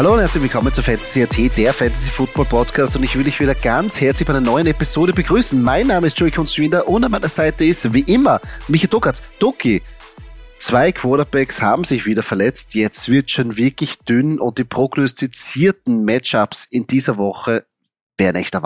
Hallo und herzlich willkommen zu Fantasy AT, der Fantasy Football Podcast und ich will dich wieder ganz herzlich bei einer neuen Episode begrüßen. Mein Name ist Joey Kunstwinder und an meiner Seite ist wie immer Michael Dokatz. Doki, zwei Quarterbacks haben sich wieder verletzt, jetzt wird schon wirklich dünn und die prognostizierten Matchups in dieser Woche wären echt der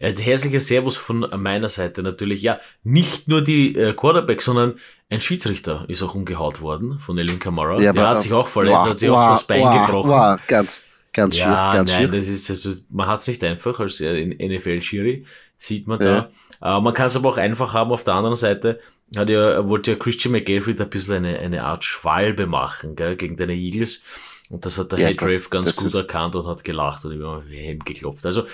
Wahnsinn. Herzlicher Servus von meiner Seite natürlich. Ja, nicht nur die äh, Quarterbacks, sondern ein Schiedsrichter ist auch umgehaut worden von Elin Kamara. Ja, Der hat sich auch verletzt, wow, hat sich wow, auch das Bein wow, gebrochen. Wow, ganz, ganz ja, schwierig. Ganz nein, das ist, also, man hat es nicht einfach als äh, NFL-Schiri, sieht man ja. da. Äh, man kann es aber auch einfach haben. Auf der anderen Seite hat ja, wollte ja Christian McGaffrey ein bisschen eine, eine Art Schwalbe machen, gell, gegen deine Eagles. Und das hat der ja, Headrave ganz gut erkannt und hat gelacht und über Helm geklopft. Also,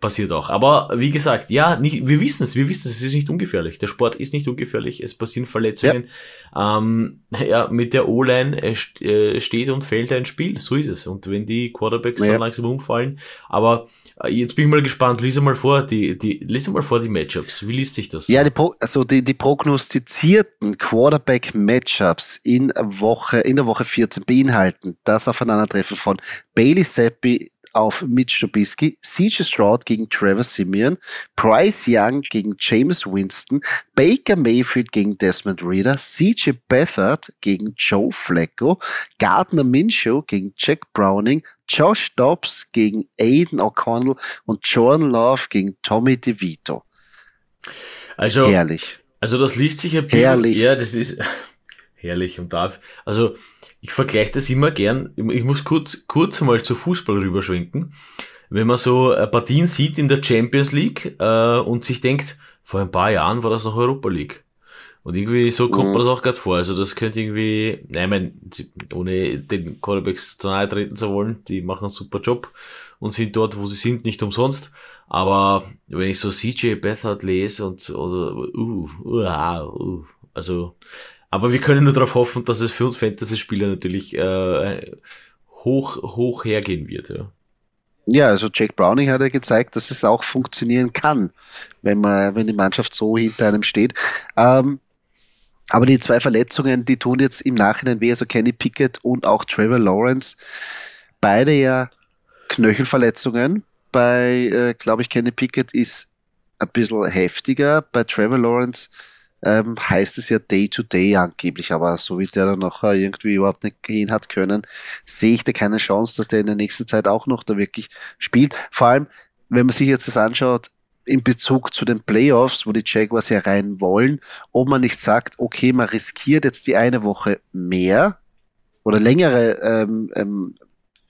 Passiert auch. Aber wie gesagt, ja, nicht, wir wissen es, wir wissen es, es ist nicht ungefährlich. Der Sport ist nicht ungefährlich, es passieren Verletzungen. Ja, ähm, ja mit der O-Line äh, äh, steht und fällt ein Spiel, so ist es. Und wenn die Quarterbacks ja. dann langsam umfallen, aber äh, jetzt bin ich mal gespannt, lies mal vor, die, die, lies mal vor die Matchups. Wie liest sich das? Ja, die Pro, also die, die prognostizierten Quarterback-Matchups in Woche, in der Woche 14 beinhalten das Aufeinandertreffen von Bailey Seppi, auf Mitch Trubisky, CJ Stroud gegen Trevor Simeon, Bryce Young gegen James Winston, Baker Mayfield gegen Desmond Reader, CJ Beathard gegen Joe Flacco, Gardner Minshew gegen Jack Browning, Josh Dobbs gegen Aiden O'Connell und Jordan Love gegen Tommy DeVito. Also, herrlich. Also das liest sich ein bisschen, herrlich. ja, das ist herrlich und darf, also ich vergleiche das immer gern. Ich muss kurz, kurz mal zu Fußball rüberschwenken. Wenn man so äh, Partien sieht in der Champions League äh, und sich denkt, vor ein paar Jahren war das noch Europa League. Und irgendwie so kommt mhm. man das auch gerade vor. Also das könnte irgendwie, nein, mein, ohne den Quarterbacks zu nahe treten zu wollen, die machen einen super Job und sind dort, wo sie sind, nicht umsonst. Aber wenn ich so CJ Bethard lese und oder uh, uh, uh, also aber wir können nur darauf hoffen, dass es für uns Fantasy-Spieler natürlich äh, hoch, hoch hergehen wird. Ja. Ja, also Jack Browning hat ja gezeigt, dass es auch funktionieren kann, wenn man, wenn die Mannschaft so hinter einem steht. Ähm, aber die zwei Verletzungen, die tun jetzt im Nachhinein weh, also Kenny Pickett und auch Trevor Lawrence, beide ja Knöchelverletzungen. Bei, äh, glaube ich, Kenny Pickett ist ein bisschen heftiger. Bei Trevor Lawrence ähm, heißt es ja Day-to-Day -Day angeblich, aber so wie der dann nachher irgendwie überhaupt nicht gehen hat können, sehe ich da keine Chance, dass der in der nächsten Zeit auch noch da wirklich spielt. Vor allem, wenn man sich jetzt das anschaut, in Bezug zu den Playoffs, wo die Jaguars ja rein wollen, ob man nicht sagt, okay, man riskiert jetzt die eine Woche mehr oder längere ähm, ähm,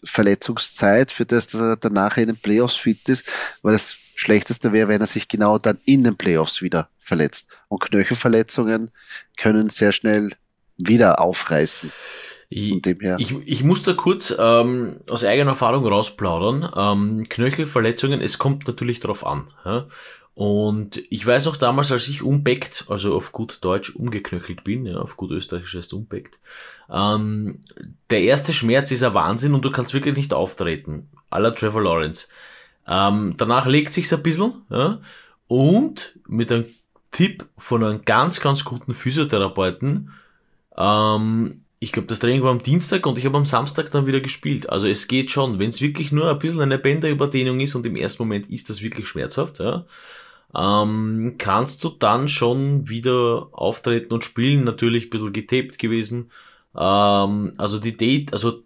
Verletzungszeit, für das, dass er danach in den Playoffs fit ist, weil das Schlechteste wäre, wenn er sich genau dann in den Playoffs wieder verletzt. Und Knöchelverletzungen können sehr schnell wieder aufreißen. Ich, ich, ich, muss da kurz ähm, aus eigener Erfahrung rausplaudern. Ähm, Knöchelverletzungen, es kommt natürlich darauf an. Ja? Und ich weiß noch damals, als ich umbeckt, also auf gut Deutsch umgeknöchelt bin, ja, auf gut Österreichisch heißt umbeckt, ähm, der erste Schmerz ist ein Wahnsinn und du kannst wirklich nicht auftreten. Aller Trevor Lawrence. Ähm, danach legt sich's ein bisschen, ja, und mit einem Tipp von einem ganz, ganz guten Physiotherapeuten, ähm, ich glaube, das Training war am Dienstag und ich habe am Samstag dann wieder gespielt. Also es geht schon, wenn es wirklich nur ein bisschen eine Bänderüberdehnung ist und im ersten Moment ist das wirklich schmerzhaft, ja, ähm, kannst du dann schon wieder auftreten und spielen. Natürlich ein bisschen getaped gewesen. Ähm, also die Date, also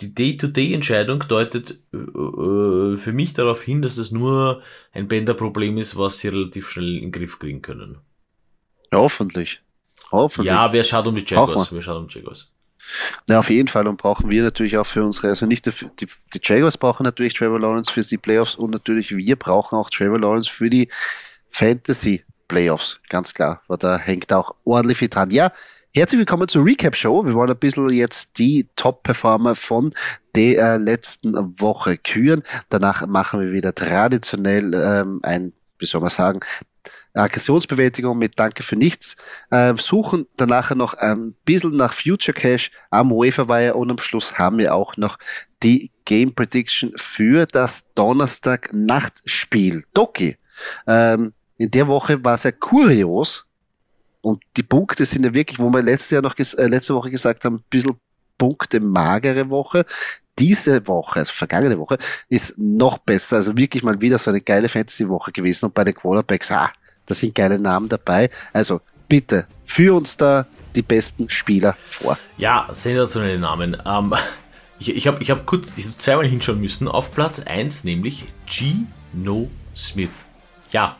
die Day-to-Day-Entscheidung deutet äh, äh, für mich darauf hin, dass es nur ein Bänderproblem ist, was sie relativ schnell in den Griff kriegen können. Ja, hoffentlich. Hoffentlich. Ja, wer schaut um die Jaguars? Wer schaut um die Jaguars? Ja, auf jeden Fall. Und brauchen wir natürlich auch für unsere, also nicht die, die, die Jaguars brauchen natürlich Trevor Lawrence für die Playoffs und natürlich wir brauchen auch Trevor Lawrence für die Fantasy Playoffs. Ganz klar. Weil da hängt auch ordentlich viel dran. Ja, Herzlich willkommen zur Recap Show. Wir wollen ein bisschen jetzt die Top-Performer von der letzten Woche küren. Danach machen wir wieder traditionell ähm, ein, wie soll man sagen, Aggressionsbewältigung mit Danke für nichts. Äh, suchen danach noch ein bisschen nach Future Cash am Waferwire und am Schluss haben wir auch noch die Game Prediction für das Donnerstag-Nachtspiel. Doki, ähm, in der Woche war es ja kurios, und die Punkte sind ja wirklich, wo wir letztes Jahr noch, äh, letzte Woche gesagt haben, ein bisschen Punkte magere Woche. diese Woche, also vergangene Woche, ist noch besser. Also wirklich mal wieder so eine geile Fantasy-Woche gewesen. Und bei den Quarterbacks, ah, da sind geile Namen dabei. Also bitte, führ uns da die besten Spieler vor. Ja, sensationelle Namen. Ähm, ich ich habe ich hab kurz ich hab zweimal hinschauen müssen. Auf Platz 1 nämlich Gino Smith. Ja,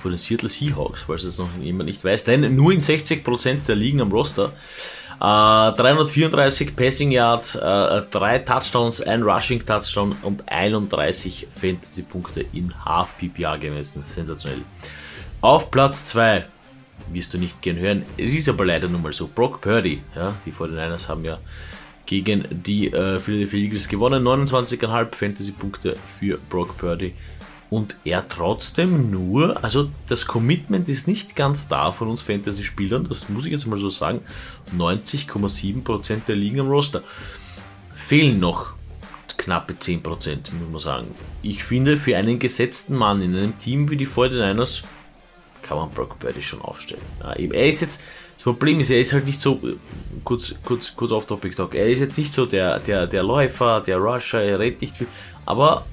von den Seattle Seahawks, falls es noch jemand nicht weiß. Denn nur in 60% der Ligen am Roster. Äh, 334 Passing Yards, äh, 3 Touchdowns, ein Rushing Touchdown und 31 Fantasy Punkte in Half PPA gemessen. Sensationell. Auf Platz 2 wirst du nicht gern hören. Es ist aber leider nun mal so. Brock Purdy, ja, die 49ers haben ja gegen die äh, Philadelphia Eagles gewonnen. 29,5 Fantasy-Punkte für Brock Purdy. Und er trotzdem nur, also das Commitment ist nicht ganz da von uns Fantasy-Spielern, das muss ich jetzt mal so sagen. 90,7% der liegen am Roster. Fehlen noch knappe 10%, muss man sagen. Ich finde, für einen gesetzten Mann in einem Team wie die 49ers kann man Brock Purdy schon aufstellen. Ja, er ist jetzt, das Problem ist, er ist halt nicht so, kurz, kurz, kurz auf Topic Talk, er ist jetzt nicht so der, der, der Läufer, der Rusher, er rennt nicht viel, aber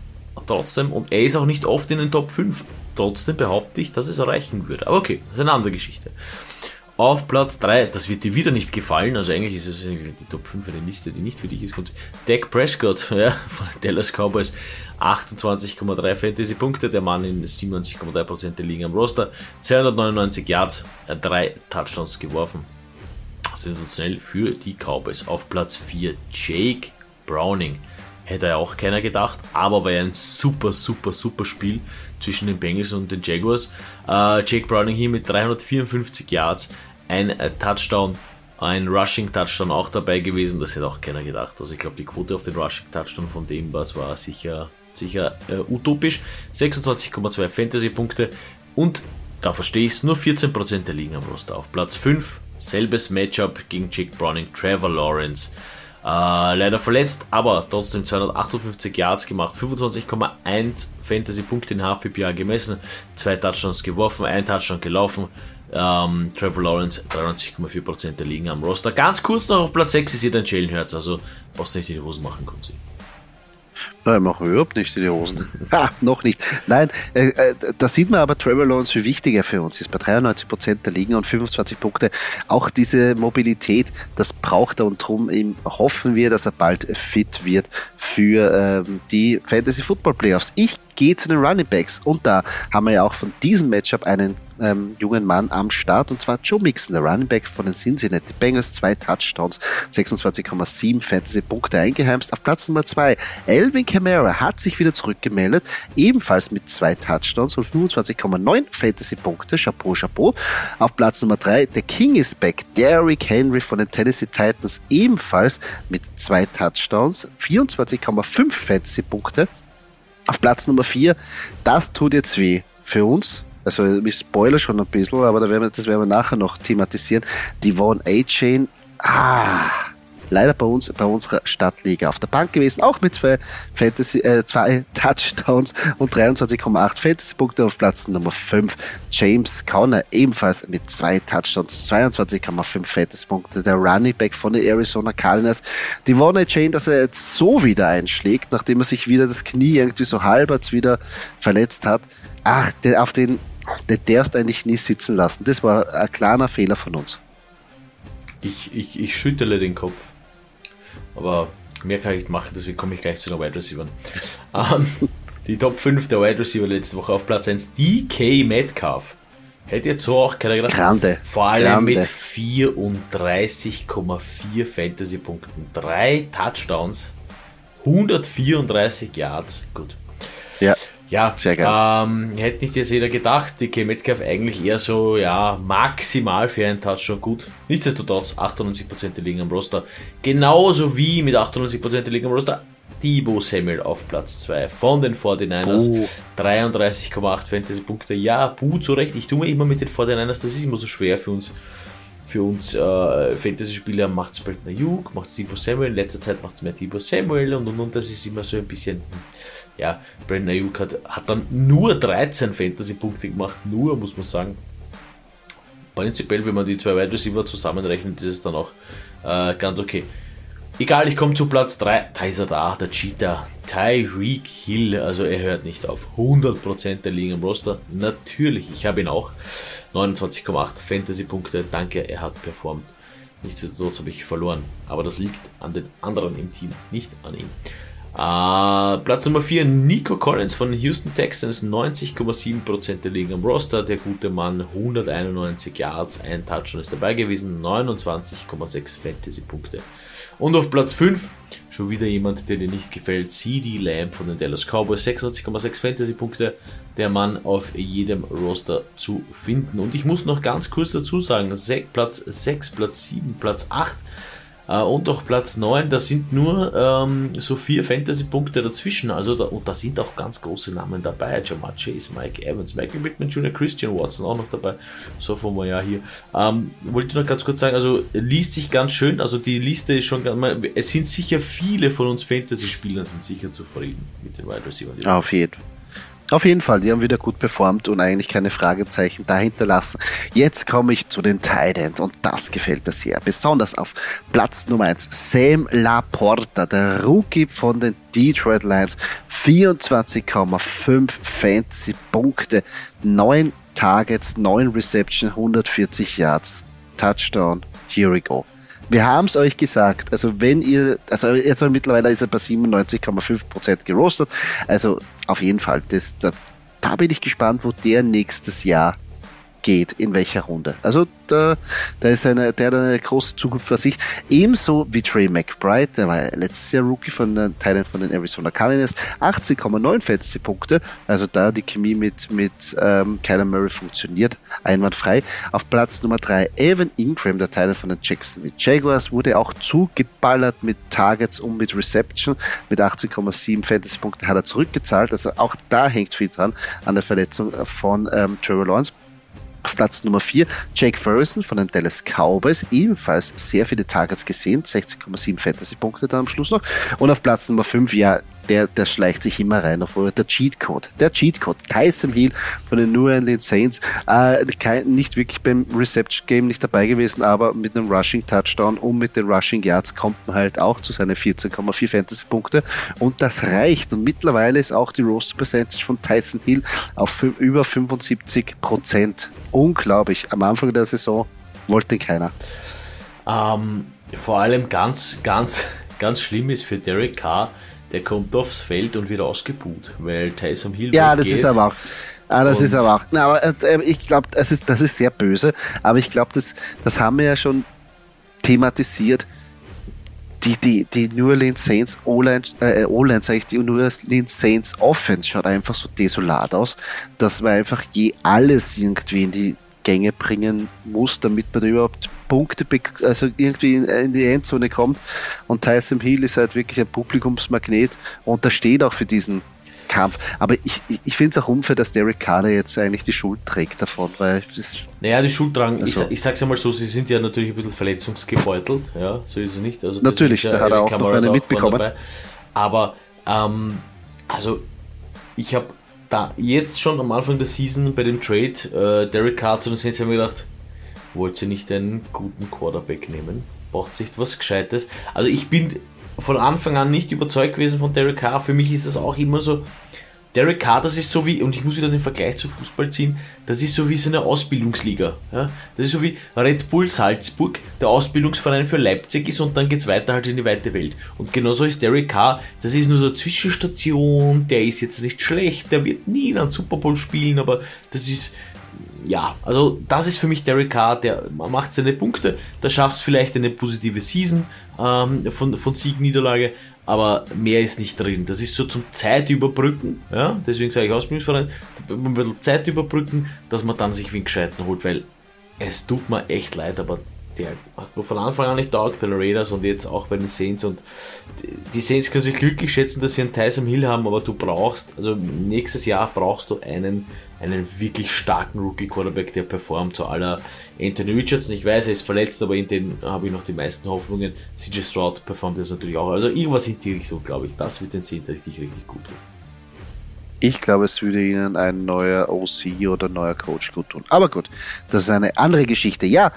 trotzdem, und er ist auch nicht oft in den Top 5, trotzdem behaupte ich, dass es erreichen würde. Aber okay, das ist eine andere Geschichte. Auf Platz 3, das wird dir wieder nicht gefallen, also eigentlich ist es die Top 5 eine Liste, die nicht für dich ist. Dak Prescott ja, von Dallas Cowboys, 28,3 Fantasy-Punkte, der Mann in 97,3% der Ligen am Roster, 299 Yards, 3 äh, Touchdowns geworfen. Sensationell für die Cowboys. Auf Platz 4 Jake Browning. Hätte ja auch keiner gedacht, aber war ja ein super, super, super Spiel zwischen den Bengals und den Jaguars. Äh, Jake Browning hier mit 354 Yards, ein äh, Touchdown, ein Rushing Touchdown auch dabei gewesen. Das hätte auch keiner gedacht. Also ich glaube, die Quote auf den Rushing Touchdown von dem was war sicher, sicher äh, utopisch. 26,2 Fantasy-Punkte und da verstehe ich es, nur 14% der liegen am Roster auf Platz 5. Selbes Matchup gegen Jake Browning, Trevor Lawrence. Äh, leider verletzt, aber trotzdem 258 Yards gemacht, 25,1 Fantasy-Punkte in HPPA gemessen, zwei Touchdowns geworfen, ein Touchdown gelaufen. Ähm, Trevor Lawrence 93,4% der liegen am Roster. Ganz kurz noch auf Platz 6 ist hier dein Jalen Hurts, also brauchst du nicht in die Hosen machen, Kunzi. Nein, machen wir überhaupt nicht in die Hosen. ha, noch nicht. Nein, äh, äh, da sieht man aber Trevor Lawrence, wie wichtig er für uns ist. Bei 93 Prozent der Ligen und 25 Punkte. Auch diese Mobilität, das braucht er und darum hoffen wir, dass er bald fit wird für ähm, die Fantasy Football Playoffs. Ich gehe zu den Running Backs und da haben wir ja auch von diesem Matchup einen ähm, jungen Mann am Start und zwar Joe Mixon, der Running Back von den Cincinnati Bengals, zwei Touchdowns, 26,7 Fantasy-Punkte eingeheimst. Auf Platz Nummer zwei, Elvin Kamara hat sich wieder zurückgemeldet, ebenfalls mit zwei Touchdowns und 25,9 Fantasy-Punkte. Chapeau, Chapeau. Auf Platz Nummer drei, der King is back, Derrick Henry von den Tennessee Titans, ebenfalls mit zwei Touchdowns, 24,5 Fantasy-Punkte. Auf Platz Nummer vier, das tut jetzt weh für uns, also ich spoiler schon ein bisschen, aber da werden wir, das werden wir nachher noch thematisieren. Die Von A-Chain, ah, leider bei uns, bei unserer Stadtliga auf der Bank gewesen, auch mit zwei Fantasy, äh, zwei Touchdowns und 23,8 Fantasy-Punkte auf Platz Nummer 5. James Conner ebenfalls mit zwei Touchdowns, 22,5 Fantasy-Punkte. Der Running Back von den Arizona Cardinals. Die Von Chain, dass er jetzt so wieder einschlägt, nachdem er sich wieder das Knie irgendwie so halbert wieder verletzt hat. Ach, auf den den darfst eigentlich nie sitzen lassen. Das war ein kleiner Fehler von uns. Ich, ich, ich schüttele den Kopf. Aber mehr kann ich nicht machen, deswegen komme ich gleich zu den Wide Receivers. ähm, die Top 5 der Wide Receiver letzte Woche auf Platz 1, DK Metcalf. Hätte jetzt so auch keiner gedacht. Grande. Vor allem Grande. mit 34,4 Fantasy-Punkten. Drei Touchdowns, 134 Yards. Gut. Ja. Ja, sehr geil. Ähm, hätte nicht jetzt jeder gedacht, die. Metcalf eigentlich eher so, ja, maximal für einen Touch schon gut. Nichtsdestotrotz, 98% der liegen am Roster. Genauso wie mit 98% der liegen am Roster Debo Samuel auf Platz 2 von den 49ers. Oh. 33,8 Fantasy-Punkte. Ja, puh, zu Recht. Ich tue mir immer mit den 49ers, das ist immer so schwer für uns. Für uns äh, Fantasy-Spieler macht es Brandon Ayuk, macht es Debo Samuel. In letzter Zeit macht es mehr Debo Samuel und, und und das ist immer so ein bisschen. Ja, Brandon Ayuk hat, hat dann nur 13 Fantasy-Punkte gemacht, nur, muss man sagen. Prinzipiell, wenn man die zwei Wide Receiver zusammenrechnet, ist es dann auch äh, ganz okay. Egal, ich komme zu Platz 3. Da ist er da, der Cheetah. Tyreek Hill. Also er hört nicht auf. 100% der liegen im Roster. Natürlich, ich habe ihn auch. 29,8 Fantasy-Punkte. Danke, er hat performt. Nichtsdestotrotz habe ich verloren. Aber das liegt an den anderen im Team, nicht an ihm. Uh, Platz Nummer 4, Nico Collins von Houston Texans, 90,7% der liegen am Roster. Der gute Mann, 191 Yards, ein Touchdown ist dabei gewesen, 29,6 Fantasy-Punkte. Und auf Platz 5, schon wieder jemand, der dir nicht gefällt, CD Lamb von den Dallas Cowboys, 86,6 Fantasy-Punkte. Der Mann auf jedem Roster zu finden. Und ich muss noch ganz kurz dazu sagen, Platz 6, Platz 7, Platz 8 äh, und auch Platz 9, da sind nur ähm, so vier Fantasy-Punkte dazwischen. Also da, und da sind auch ganz große Namen dabei. Jamar Chase, Mike Evans, Michael Pittman Jr., Christian Watson auch noch dabei. So vom Jahr hier. Ähm, wollte ich noch ganz kurz sagen, also liest sich ganz schön. Also die Liste ist schon, es sind sicher viele von uns Fantasy-Spielern sind sicher zufrieden mit den Wide Receivers. Auf jeden Fall. Auf jeden Fall, die haben wieder gut performt und eigentlich keine Fragezeichen dahinter lassen. Jetzt komme ich zu den Titans und das gefällt mir sehr. Besonders auf Platz Nummer 1 Sam Laporta, der Rookie von den Detroit Lions. 24,5 Fantasy-Punkte, 9 Targets, 9 Reception, 140 Yards. Touchdown, here we go. Wir haben es euch gesagt. Also wenn ihr, also jetzt mittlerweile ist er bei 97,5% gerostet. Also auf jeden Fall, das, da, da bin ich gespannt, wo der nächstes Jahr geht, in welcher Runde. Also da, da ist eine, der hat eine große Zukunft für sich. Ebenso wie Trey McBride, der war letztes Jahr Rookie von den Teilen von den Arizona Cardinals, 18,9 Fantasy-Punkte. Also da die Chemie mit, mit ähm, Kyler Murray funktioniert, einwandfrei. Auf Platz Nummer 3 Evan Ingram, der Teil von den Jacksonville Jaguars, wurde auch zugeballert mit Targets und mit Reception. Mit 18,7 Fantasy-Punkte hat er zurückgezahlt. Also auch da hängt viel dran an der Verletzung von ähm, Trevor Lawrence. Auf Platz Nummer 4 Jake Ferguson von den Dallas Cowboys, ebenfalls sehr viele Targets gesehen, 16,7 Fantasy-Punkte dann am Schluss noch. Und auf Platz Nummer 5, ja, der, der schleicht sich immer rein, obwohl der Cheatcode, der Cheatcode, Tyson Hill von den New Orleans Saints, äh, kein, nicht wirklich beim Reception Game nicht dabei gewesen, aber mit einem Rushing Touchdown und mit den Rushing Yards kommt man halt auch zu seinen 14,4 Fantasy Punkte und das reicht und mittlerweile ist auch die Roast Percentage von Tyson Hill auf über 75 Prozent. Unglaublich. Am Anfang der Saison wollte keiner. Ähm, vor allem ganz, ganz, ganz schlimm ist für Derek Carr, der kommt aufs Feld und wird ausgebuht, weil Tyson Hill Ja, das geht. ist aber auch. Ah, das ist aber auch. Na, aber äh, ich glaube, das ist, das ist sehr böse. Aber ich glaube, das, das haben wir ja schon thematisiert. Die, die, die New Orleans Saints O-Line, äh, O-Line sage ich, die New Orleans Saints Offense schaut einfach so desolat aus, dass man einfach je alles irgendwie in die Gänge bringen muss, damit man überhaupt Punkte, also irgendwie in, die Endzone kommt. Und Tyson Hill ist halt wirklich ein Publikumsmagnet und da steht auch für diesen Kampf. Aber ich, ich finde es auch unfair, dass Derek Carter jetzt eigentlich die Schuld trägt davon, weil Naja, die Schuld tragen, also, ich, ich sag's ja mal so, sie sind ja natürlich ein bisschen verletzungsgebeutelt, ja, so ist es nicht. Also natürlich, da hat er auch noch eine mitbekommen. Aber, ähm, also, ich habe da jetzt schon am Anfang der Season bei dem Trade äh, Derek Carr zu den Saints haben wir gedacht, wollt ihr nicht einen guten Quarterback nehmen? Braucht sich was Gescheites? Also ich bin von Anfang an nicht überzeugt gewesen von Derek Carr. Für mich ist das auch immer so, Derek Carr, das ist so wie, und ich muss wieder den Vergleich zu Fußball ziehen, das ist so wie so eine Ausbildungsliga. Ja? Das ist so wie Red Bull Salzburg, der Ausbildungsverein für Leipzig ist und dann geht's weiter halt in die weite Welt. Und genauso ist Derek Carr, das ist nur so eine Zwischenstation, der ist jetzt nicht schlecht, der wird nie in einem Super Bowl spielen, aber das ist, ja, also das ist für mich Derek Carr, der macht seine Punkte, da schaffst vielleicht eine positive Season ähm, von, von Sieg, Niederlage, aber mehr ist nicht drin. Das ist so zum Zeitüberbrücken, ja, deswegen sage ich Ausbildungsverein, ein bisschen Zeit überbrücken, dass man dann sich wen Gescheiten holt, weil es tut mir echt leid, aber der hat von Anfang an nicht dauert bei den Raiders und jetzt auch bei den Saints und die Saints können sich glücklich schätzen, dass sie einen Tyson Hill haben, aber du brauchst, also nächstes Jahr brauchst du einen einen wirklich starken Rookie-Quarterback, der performt, so aller Anthony Richardson. Ich weiß, er ist verletzt, aber in den habe ich noch die meisten Hoffnungen. CJ Stroud performt jetzt natürlich auch. Also irgendwas in die Richtung, glaube ich. Das wird den Saints richtig, richtig gut tun. Ich glaube, es würde ihnen ein neuer OC oder ein neuer Coach gut tun. Aber gut, das ist eine andere Geschichte. Ja,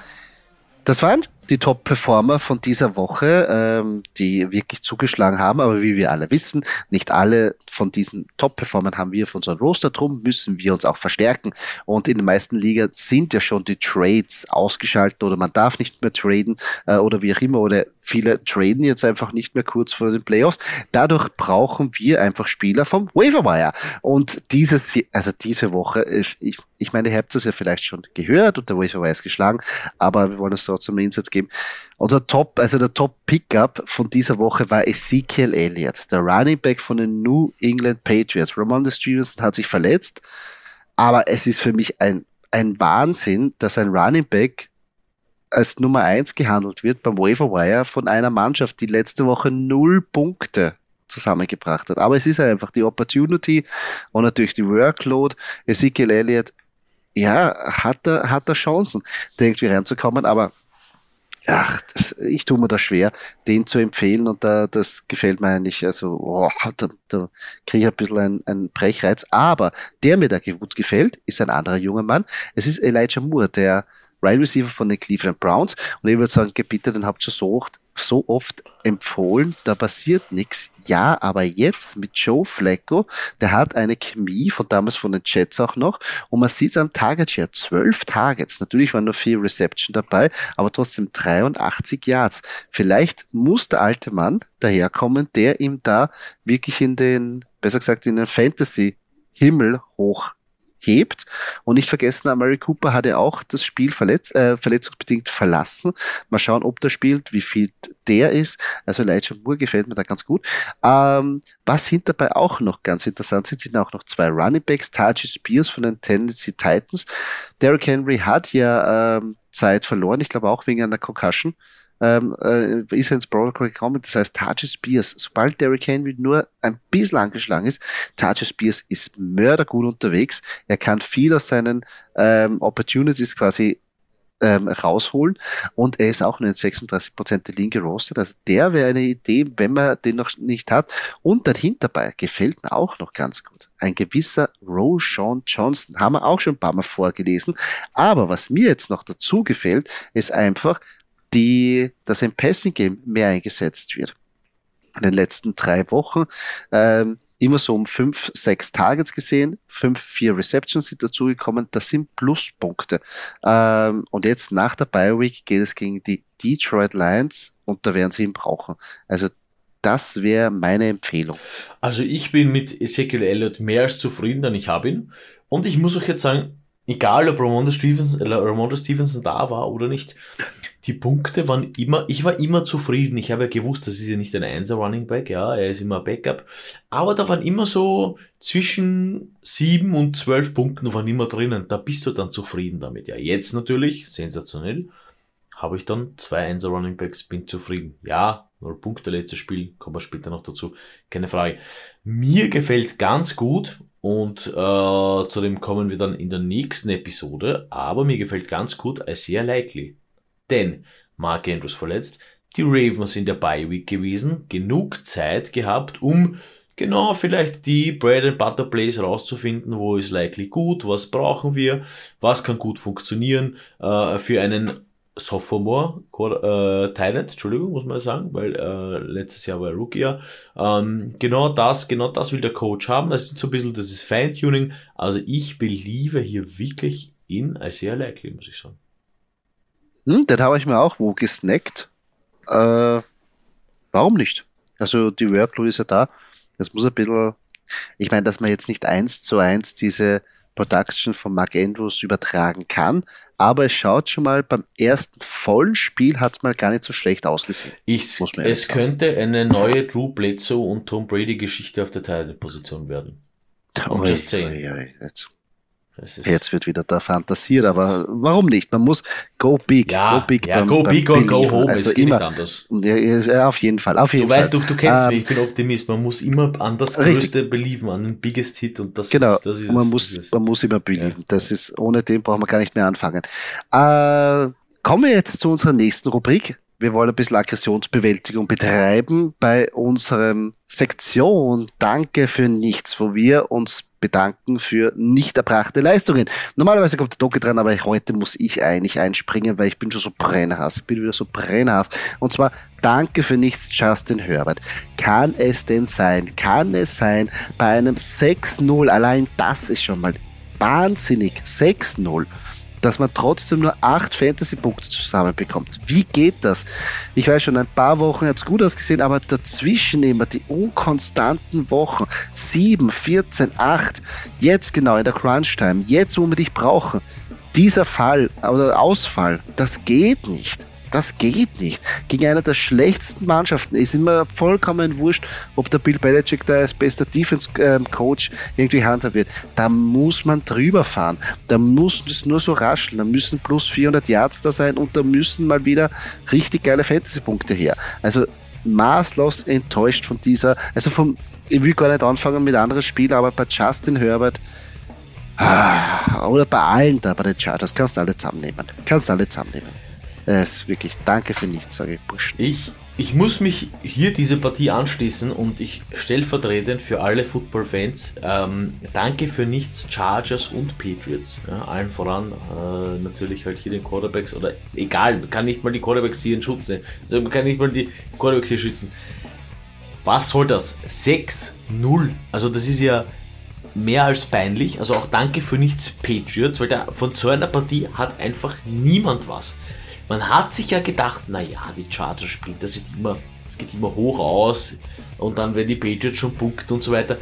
das waren die Top-Performer von dieser Woche, ähm, die wirklich zugeschlagen haben. Aber wie wir alle wissen, nicht alle von diesen Top-Performern haben wir für unseren Roster. Drum müssen wir uns auch verstärken. Und in den meisten Liga sind ja schon die Trades ausgeschaltet oder man darf nicht mehr traden äh, oder wie auch immer. Oder viele traden jetzt einfach nicht mehr kurz vor den Playoffs. Dadurch brauchen wir einfach Spieler vom Waverwire. Und dieses, also diese Woche, ich, ich meine, ihr habt es ja vielleicht schon gehört und der Waverwire ist geschlagen, aber wir wollen uns trotzdem einen Insatz geben. Unser Top, also der Top Pickup von dieser Woche war Ezekiel Elliott, der Running Back von den New England Patriots. Ramondre Stevenson hat sich verletzt, aber es ist für mich ein, ein Wahnsinn, dass ein Running Back als Nummer eins gehandelt wird beim Waiver von einer Mannschaft, die letzte Woche null Punkte zusammengebracht hat. Aber es ist einfach die Opportunity und natürlich die Workload. Ezekiel Elliott, ja, hat er, hat er Chancen, da irgendwie reinzukommen, aber ach, ich tue mir da schwer, den zu empfehlen und da, das gefällt mir eigentlich, also, oh, da, da kriege ich ein bisschen einen, einen Brechreiz. Aber der mir da gut gefällt, ist ein anderer junger Mann. Es ist Elijah Moore, der Right Receiver von den Cleveland Browns. Und ich würde sagen, bitte, den habt ihr so oft, so oft empfohlen, da passiert nichts. Ja, aber jetzt mit Joe Flacco, der hat eine Chemie von damals von den Jets auch noch und man sieht es am Target Share, zwölf Targets, natürlich waren nur vier Reception dabei, aber trotzdem 83 Yards. Vielleicht muss der alte Mann daherkommen, der ihm da wirklich in den, besser gesagt in den Fantasy Himmel hoch hebt. Und nicht vergessen, Mary Cooper hat ja auch das Spiel verletz, äh, verletzungsbedingt verlassen. Mal schauen, ob der spielt, wie viel der ist. Also Elijah Moore gefällt mir da ganz gut. Ähm, was hinterbei auch noch ganz interessant sind, sind auch noch zwei Running Backs. Taji Spears von den Tennessee Titans. Derrick Henry hat ja ähm, Zeit verloren, ich glaube auch wegen einer Concussion ähm, äh, ist er ins Protocol gekommen. Das heißt, Taji Spears, sobald Derrick Henry nur ein bisschen angeschlagen ist, Taji Spears ist mördergut unterwegs. Er kann viel aus seinen ähm, Opportunities quasi ähm, rausholen und er ist auch nur in 36% der Linke gerostet. Also der wäre eine Idee, wenn man den noch nicht hat. Und dann hinterbei gefällt mir auch noch ganz gut. Ein gewisser Roshan Johnson haben wir auch schon ein paar Mal vorgelesen. Aber was mir jetzt noch dazu gefällt, ist einfach, die, dass im Passing Game mehr eingesetzt wird. In den letzten drei Wochen ähm, immer so um fünf, sechs Targets gesehen, fünf, vier Receptions sind dazugekommen. Das sind Pluspunkte. Ähm, und jetzt nach der Bye Week geht es gegen die Detroit Lions und da werden sie ihn brauchen. Also das wäre meine Empfehlung. Also ich bin mit Ezekiel Elliott mehr als zufrieden, denn ich habe ihn. Und ich muss euch jetzt sagen, egal ob Ramondre Stevenson, äh, Stevenson da war oder nicht, die Punkte waren immer, ich war immer zufrieden. Ich habe ja gewusst, das ist ja nicht ein Einser Running Back, ja, er ist immer Backup. Aber da waren immer so zwischen sieben und zwölf Punkten waren immer drinnen. Da bist du dann zufrieden damit. Ja, jetzt natürlich, sensationell, habe ich dann zwei Einser Running Backs, bin zufrieden. Ja, null Punkte letztes Spiel, kommen wir später noch dazu, keine Frage. Mir gefällt ganz gut und äh, zu dem kommen wir dann in der nächsten Episode, aber mir gefällt ganz gut Isaiah Likely. Denn Mark Andrews verletzt, die Ravens in der Bye Week gewesen, genug Zeit gehabt, um genau vielleicht die Bread and Butter Plays rauszufinden, wo ist likely gut, was brauchen wir, was kann gut funktionieren äh, für einen Sophomore äh, Thailand, Entschuldigung, muss man sagen, weil äh, letztes Jahr war er Rookie ja. Ähm, genau das, genau das will der Coach haben. Das ist so ein bisschen, das ist Feintuning. Also ich beliebe hier wirklich in Isaiah Likely, muss ich sagen. Hm, den habe ich mir auch wo gesnackt. Äh, warum nicht? Also die Workload ist ja da. Es muss ein bisschen, ich meine, dass man jetzt nicht eins zu eins diese Production von Mark Andrews übertragen kann, aber es schaut schon mal beim ersten vollen Spiel hat es mal gar nicht so schlecht ausgesehen. Ich, es könnte eine neue Drew Bledsoe und Tom Brady Geschichte auf der Teilposition werden. Oh, just saying. Jetzt Jetzt wird wieder da fantasiert, aber warum nicht? Man muss go big, ja, go big, ja, beim, go beim big or go home, also immer, anders. Ja, auf jeden Fall, auf jeden du Fall. Weißt, du, du kennst ähm, mich, ich bin Optimist. Man muss immer an das richtig. Größte belieben, an den Biggest Hit und das genau. ist, das ist, man muss, man muss immer belieben. Ja. Das ist, ohne den brauchen wir gar nicht mehr anfangen. Äh, kommen wir jetzt zu unserer nächsten Rubrik. Wir wollen ein bisschen Aggressionsbewältigung betreiben bei unserem Sektion Danke für nichts, wo wir uns bedanken für nicht erbrachte Leistungen. Normalerweise kommt der Doki dran, aber heute muss ich eigentlich einspringen, weil ich bin schon so brennhass. Ich bin wieder so brennhass. Und zwar danke für nichts, Justin Herbert. Kann es denn sein, kann es sein, bei einem 6-0, allein das ist schon mal wahnsinnig, 6-0, dass man trotzdem nur acht Fantasy-Punkte zusammenbekommt. Wie geht das? Ich weiß schon, ein paar Wochen hat es gut ausgesehen, aber dazwischen immer die unkonstanten Wochen, sieben, 14, acht, jetzt genau in der Crunch-Time, jetzt wo wir dich brauchen, dieser Fall oder Ausfall, das geht nicht. Das geht nicht. Gegen eine der schlechtesten Mannschaften ist immer vollkommen wurscht, ob der Bill Belichick da als bester Defense-Coach irgendwie handhabt wird. Da muss man drüber fahren. Da muss es nur so rascheln. Da müssen plus 400 Yards da sein und da müssen mal wieder richtig geile Fantasy-Punkte her. Also maßlos enttäuscht von dieser, also vom, ich will gar nicht anfangen mit anderen Spielen, aber bei Justin Herbert, ah, oder bei allen da, bei den Chargers, kannst du alle zusammennehmen. Kannst du alle zusammennehmen. Es ist wirklich danke für nichts, sage ich Burschen. Ich, ich muss mich hier diese Partie anschließen und ich stellvertretend für alle Football-Fans ähm, danke für nichts Chargers und Patriots. Ja, allen voran äh, natürlich halt hier den Quarterbacks oder egal, man kann nicht mal die Quarterbacks hier in Schutz nehmen. Also man kann nicht mal die Quarterbacks hier schützen. Was soll das? 6-0. Also das ist ja mehr als peinlich. Also auch danke für nichts Patriots, weil da von so einer Partie hat einfach niemand was. Man hat sich ja gedacht, naja, die Chargers spielt, das wird immer, es geht immer hoch aus und dann werden die Patriots schon punkten und so weiter.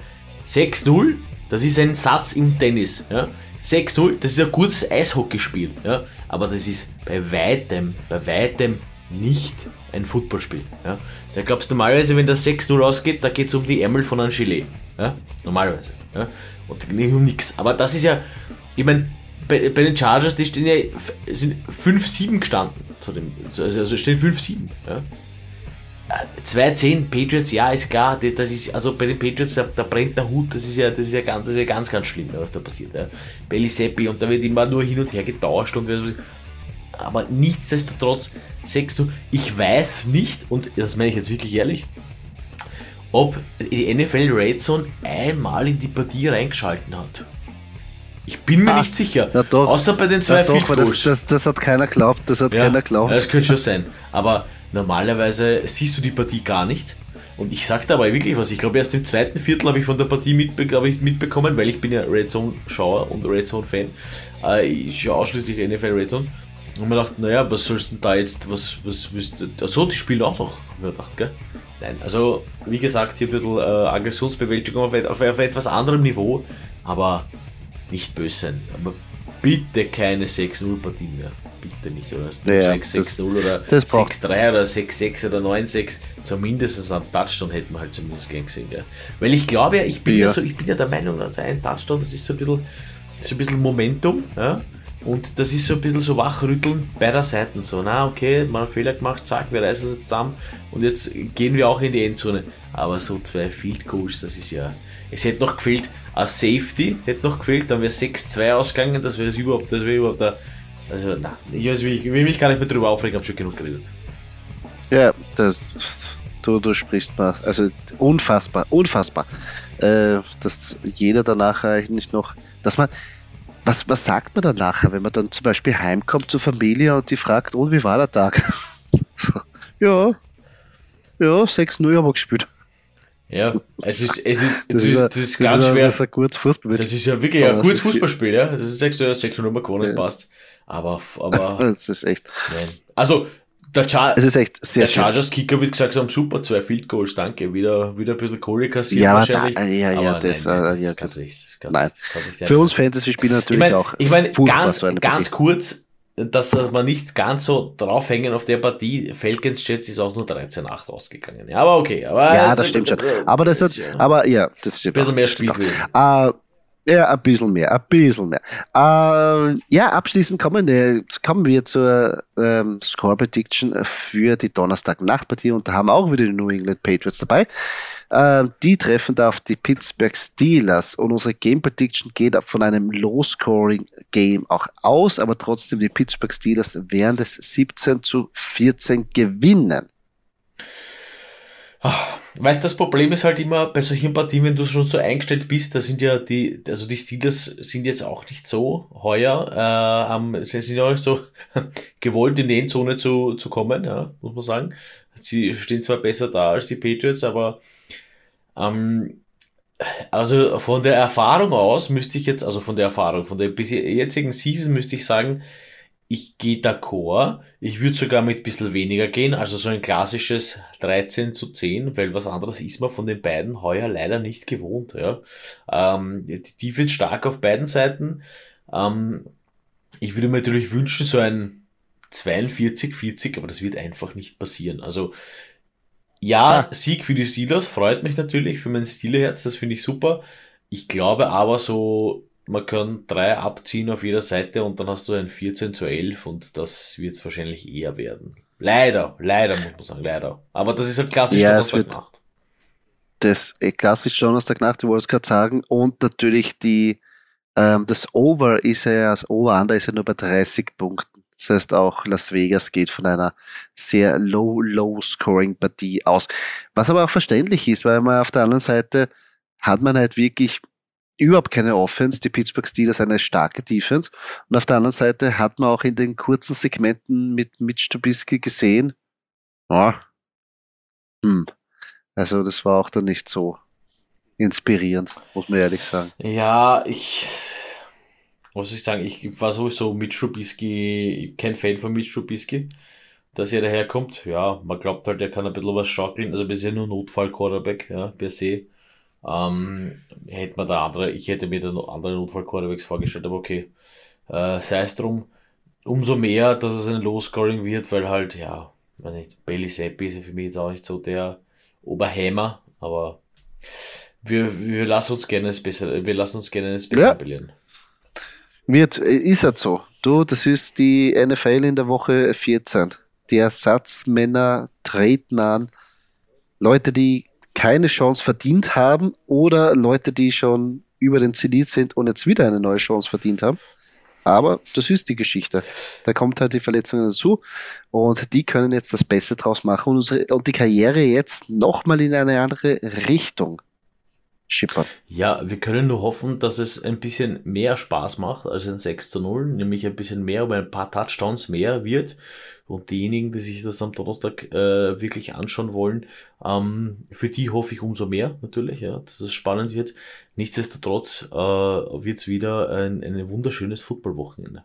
6-0, das ist ein Satz im Tennis. Ja? 6-0, das ist ein gutes Eishockeyspiel. Ja? Aber das ist bei weitem, bei weitem nicht ein Footballspiel. Ja? Da glaubst du normalerweise, wenn das 6-0 ausgeht, da geht es um die Ärmel von einem Gelee. Ja? Normalerweise. Ja? Und um nichts. Aber das ist ja, ich meine, bei, bei den Chargers, die stehen ja, sind 5-7 gestanden. Also, also stehen 5-7. Ja. 2-10 äh, Patriots, ja, ist klar, das ist, also bei den Patriots, da, da, brennt der Hut, das ist ja, das ist ja ganz, das ist ja ganz, ganz schlimm, was da passiert. Ja. Belly Seppi und da wird immer nur hin und her getauscht und aber nichtsdestotrotz sagst du, ich weiß nicht, und das meine ich jetzt wirklich ehrlich, ob die NFL Red Zone einmal in die Partie reingeschalten hat. Ich bin mir ah, nicht sicher. Doch. Außer bei den zwei doch, das, das, das, hat keiner glaubt. Das hat ja, keiner glaubt. Das könnte schon sein. Aber normalerweise siehst du die Partie gar nicht. Und ich sag dabei wirklich was. Ich glaube, erst im zweiten Viertel habe ich von der Partie mitbe ich mitbekommen, weil ich bin ja Red Zone Schauer und Red Zone Fan. Äh, ich schaue ausschließlich NFL Red Zone. Und mir gedacht, naja, was sollst du denn da jetzt, was, was du, achso, die spielen auch noch, hab mir gedacht, gell? Nein, also, wie gesagt, hier ein bisschen äh, Aggressionsbewältigung auf, auf, auf etwas anderem Niveau, aber nicht böse sein, aber bitte keine 6-0-Partien mehr. Bitte nicht, oder? Ja, 6-6-0 oder 6-3 oder 6-6 oder 9-6. Zumindest einen Touchdown hätten wir halt zumindest gern gesehen. Gell? Weil ich glaube ja, ich bin ja. ja. so, ich bin ja der Meinung, also ein Touchdown, das ist so ein bisschen, so ein bisschen Momentum, ja? Und das ist so ein bisschen so wachrütteln beider Seiten. So, na okay, man hat Fehler gemacht, zack, wir reißen uns zusammen und jetzt gehen wir auch in die Endzone. Aber so zwei Field Goals, das ist ja. Es hätte noch gefehlt, ein Safety hätte noch gefehlt, dann wäre 6-2 ausgegangen, das wäre überhaupt, das wäre überhaupt da. Also, na, ich, weiß, ich will mich gar nicht mehr drüber aufregen, habe schon genug geredet. Ja, das, du, du sprichst mal, also unfassbar, unfassbar, äh, dass jeder danach eigentlich noch, dass man, was, was sagt man dann nachher, wenn man dann zum Beispiel heimkommt zur Familie und die fragt, und wie war der Tag? so, ja, ja, 6-0 haben wir gespielt. Ja, es ist, es ist, das, ist, das ist ganz das ist, schwer. Das ist ein gutes Fußballspiel. Das ist ja wirklich ein gutes Fußballspiel, ja. Das ist 6 6 Nummer gewonnen, ja. passt. Aber, aber. das ist echt. Nein. Also, der, Char es ist echt sehr der Chargers Kicker wird gesagt haben, super, zwei Field Goals, danke. Wieder, wieder ein bisschen Kohle kassiert ja, wahrscheinlich. Da, ja, ja, das, nein, nein, äh, ja, das, das, nicht, das nein. Nicht, Für uns Fantasy-Spieler natürlich ich mein, auch. Ich meine, ganz, so ganz kurz, dass man nicht ganz so draufhängen auf der Partie. Falcons Jets ist auch nur 13-8 ausgegangen. Ja, aber okay. Aber ja, das stimmt schon. Aber das hat, aber ja, das stimmt. Ein bisschen mehr Spiel. Uh, ja, ein bisschen mehr, ein bisschen mehr. Uh, ja, abschließend kommen, äh, kommen wir zur ähm, Score Prediction für die Donnerstag-Nachtpartie und da haben auch wieder die New England Patriots dabei. Äh, die treffen da auf die Pittsburgh Steelers und unsere Game Prediction geht von einem Low-Scoring-Game auch aus, aber trotzdem die Pittsburgh Steelers werden es 17 zu 14 gewinnen. Ach, weißt das Problem ist halt immer bei solchen Partien, wenn du schon so eingestellt bist, da sind ja die, also die Steelers sind jetzt auch nicht so heuer, äh, haben, sie sind ja auch nicht so gewollt in die Endzone zu, zu kommen, ja, muss man sagen. Sie stehen zwar besser da als die Patriots, aber ähm, also von der Erfahrung aus müsste ich jetzt, also von der Erfahrung, von der bis jetzigen Season müsste ich sagen, ich gehe d'accord. Ich würde sogar mit ein bisschen weniger gehen, also so ein klassisches 13 zu 10, weil was anderes ist man von den beiden heuer leider nicht gewohnt. Ja. Ähm, die wird stark auf beiden Seiten. Ähm, ich würde mir natürlich wünschen, so ein 42, 40, aber das wird einfach nicht passieren. Also ja, Sieg für die Steelers freut mich natürlich für mein Steelerherz, das finde ich super. Ich glaube aber so, man kann drei abziehen auf jeder Seite und dann hast du ein 14 zu 11 und das wird es wahrscheinlich eher werden. Leider, leider muss man sagen, leider. Aber das ist halt klassisch ja, Donnerstagnacht. Das äh, klassisch Donnerstagnacht, ich wollte es gerade sagen. Und natürlich die, ähm, das Over ist ja, das Over-Under ist ja nur bei 30 Punkten. Das heißt auch Las Vegas geht von einer sehr low, low scoring Partie aus. Was aber auch verständlich ist, weil man auf der anderen Seite hat man halt wirklich überhaupt keine Offense. Die Pittsburgh Steelers eine starke Defense. Und auf der anderen Seite hat man auch in den kurzen Segmenten mit Mitch Trubisky gesehen, ja, hm, also das war auch dann nicht so inspirierend, muss man ehrlich sagen. Ja, ich soll ich sagen, ich war sowieso mit Trubisky, kein Fan von Mitch Trubisky, dass er daherkommt. Ja, man glaubt halt, er kann ein bisschen was schaukeln, also bisher nur Notfall-Quarterback, ja, per se. Ähm, hätte man da andere, ich hätte mir da noch andere Notfall-Quarterbacks vorgestellt, aber okay. Äh, sei es drum, umso mehr, dass es ein Low-Scoring wird, weil halt, ja, weiß nicht, Bailey Seppi ist ja für mich jetzt auch nicht so der Oberheimer, aber wir, wir lassen uns gerne es besser, wir lassen uns gerne es besser ja. appellieren. Wird, ist halt so. Du, das ist die NFL in der Woche 14. Die Ersatzmänner treten an. Leute, die keine Chance verdient haben oder Leute, die schon über den Zenit sind und jetzt wieder eine neue Chance verdient haben. Aber das ist die Geschichte. Da kommt halt die Verletzung dazu und die können jetzt das Beste draus machen und, unsere, und die Karriere jetzt nochmal in eine andere Richtung schippern. Ja, wir können nur hoffen, dass es ein bisschen mehr Spaß macht als ein 6 zu 0, nämlich ein bisschen mehr, aber ein paar Touchdowns mehr wird. Und diejenigen, die sich das am Donnerstag äh, wirklich anschauen wollen, ähm, für die hoffe ich umso mehr natürlich, ja, dass es spannend wird. Nichtsdestotrotz äh, wird es wieder ein, ein wunderschönes Footballwochenende.